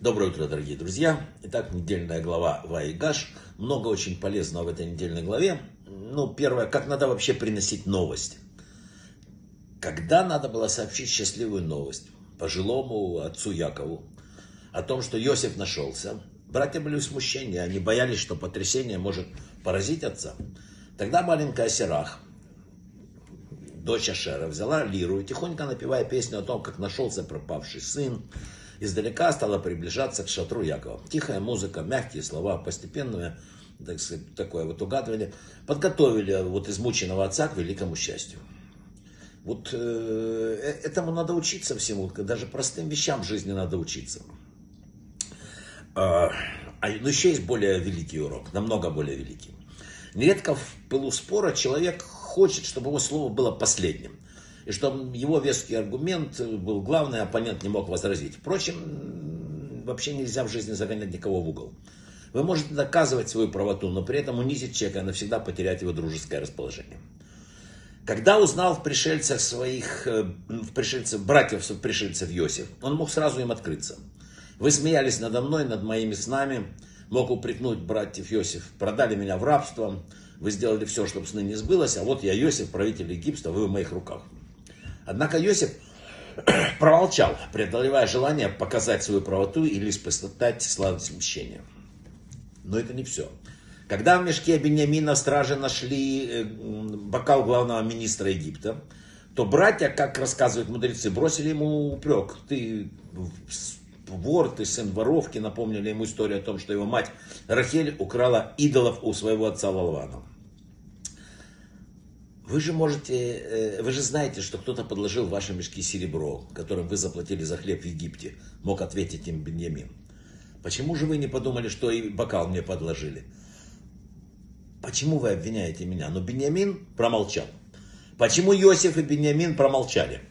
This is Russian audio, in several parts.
Доброе утро, дорогие друзья. Итак, недельная глава Вайгаш. Много очень полезного в этой недельной главе. Ну, первое, как надо вообще приносить новость. Когда надо было сообщить счастливую новость пожилому отцу Якову о том, что Иосиф нашелся, братья были в смущении, они боялись, что потрясение может поразить отца. Тогда маленькая Серах, дочь Ашера, взяла лиру и тихонько напевая песню о том, как нашелся пропавший сын, издалека стала приближаться к шатру Якова. Тихая музыка, мягкие слова, постепенное так сказать, такое вот угадывание, подготовили вот измученного отца к великому счастью. Вот э, э этому надо учиться всему, даже простым вещам в жизни надо учиться. А, а, но еще есть более великий урок, намного более великий. Нередко в пылу спора человек хочет, чтобы его слово было последним и чтобы его веский аргумент был главный, оппонент не мог возразить. Впрочем, вообще нельзя в жизни загонять никого в угол. Вы можете доказывать свою правоту, но при этом унизить человека и навсегда потерять его дружеское расположение. Когда узнал в пришельцах своих, э, в пришельцев, братьев в пришельцев Йосиф, он мог сразу им открыться. Вы смеялись надо мной, над моими снами, мог упрекнуть братьев Йосиф, продали меня в рабство, вы сделали все, чтобы сны не сбылось, а вот я Йосиф, правитель Египта, вы в моих руках. Однако Йосиф промолчал, преодолевая желание показать свою правоту или испытать сладость смущения. Но это не все. Когда в мешке Бениамина стражи нашли э, бокал главного министра Египта, то братья, как рассказывают мудрецы, бросили ему упрек. Ты вор, ты сын воровки, напомнили ему историю о том, что его мать Рахель украла идолов у своего отца Лалвана. Вы же можете, э, вы же знаете, что кто-то подложил в ваши мешки серебро, которым вы заплатили за хлеб в Египте, мог ответить им Беньямин. Почему же вы не подумали, что и бокал мне подложили? Почему вы обвиняете меня? Но Беньямин промолчал. Почему Иосиф и Беньямин промолчали?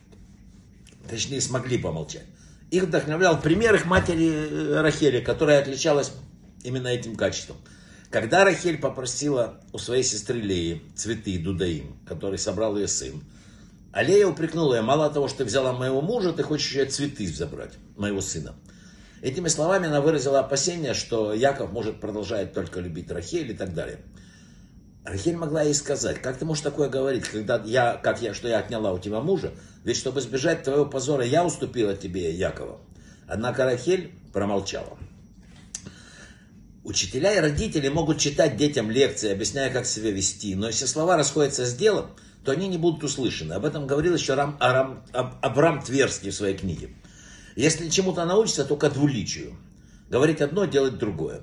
Точнее, смогли помолчать. Их вдохновлял пример их матери э, Рахели, которая отличалась именно этим качеством – когда Рахель попросила у своей сестры Леи цветы Дудаим, который собрал ее сын, а Лея упрекнула ее, мало того, что ты взяла моего мужа, ты хочешь еще цветы забрать, моего сына. Этими словами она выразила опасение, что Яков может продолжать только любить Рахель и так далее. Рахель могла ей сказать, как ты можешь такое говорить, когда я, как я, что я отняла у тебя мужа, ведь чтобы избежать твоего позора, я уступила тебе Якова. Однако Рахель промолчала. Учителя и родители могут читать детям лекции, объясняя, как себя вести, но если слова расходятся с делом, то они не будут услышаны. Об этом говорил еще Рам, Арам, Абрам Тверский в своей книге. Если чему-то научиться, только двуличию. Говорить одно, делать другое.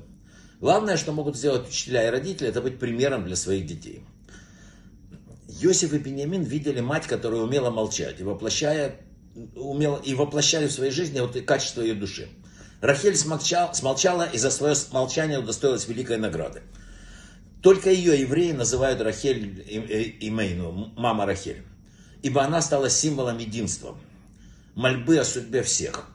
Главное, что могут сделать учителя и родители, это быть примером для своих детей. Иосиф и Бениамин видели мать, которая умела молчать и, воплощая, умела, и воплощали в своей жизни вот качество ее души. Рахель смолчал, смолчала и за свое молчание удостоилась великой награды. Только ее евреи называют Рахель и Мейну, мама Рахель. Ибо она стала символом единства, мольбы о судьбе всех.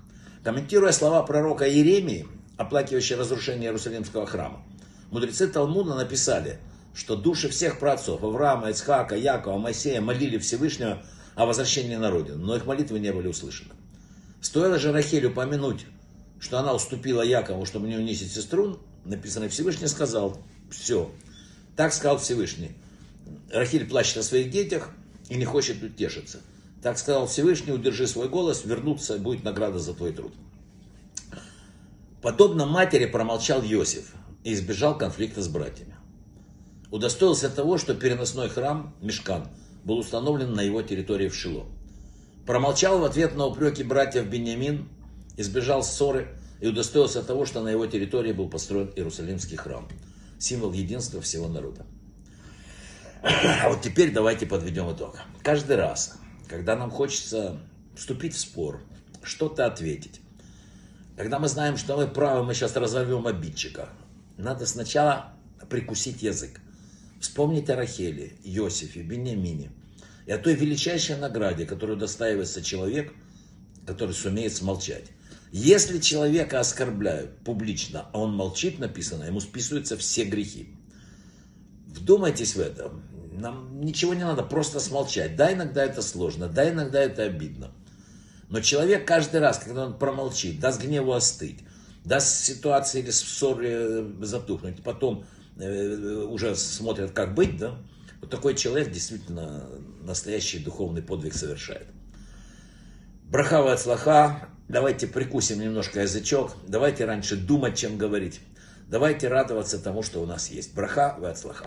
Комментируя слова пророка Иеремии, оплакивающие разрушение Иерусалимского храма, мудрецы Талмуда написали, что души всех праотцов Авраама, Ицхака, Якова, Моисея молили Всевышнего о возвращении на родину, но их молитвы не были услышаны. Стоило же Рахель упомянуть что она уступила Якову, чтобы не унизить сестру, написано, Всевышний сказал, все. Так сказал Всевышний. Рахиль плачет о своих детях и не хочет утешиться. Так сказал Всевышний, удержи свой голос, вернуться будет награда за твой труд. Подобно матери промолчал Иосиф и избежал конфликта с братьями. Удостоился того, что переносной храм, Мешкан, был установлен на его территории в Шило. Промолчал в ответ на упреки братьев Бениамин избежал ссоры и удостоился того, что на его территории был построен Иерусалимский храм, символ единства всего народа. А вот теперь давайте подведем итог. Каждый раз, когда нам хочется вступить в спор, что-то ответить, когда мы знаем, что мы правы, мы сейчас разорвем обидчика, надо сначала прикусить язык. Вспомнить о Рахеле, Иосифе, Бениамине и о той величайшей награде, которую достаивается человек, который сумеет смолчать. Если человека оскорбляют публично, а он молчит, написано, ему списываются все грехи. Вдумайтесь в это. Нам ничего не надо, просто смолчать. Да, иногда это сложно, да, иногда это обидно. Но человек каждый раз, когда он промолчит, даст гневу остыть, даст ситуации или ссоре затухнуть, потом э, уже смотрят, как быть, да, вот такой человек действительно настоящий духовный подвиг совершает. Брахава от слаха, давайте прикусим немножко язычок, давайте раньше думать, чем говорить. Давайте радоваться тому, что у нас есть. Браха в слаха.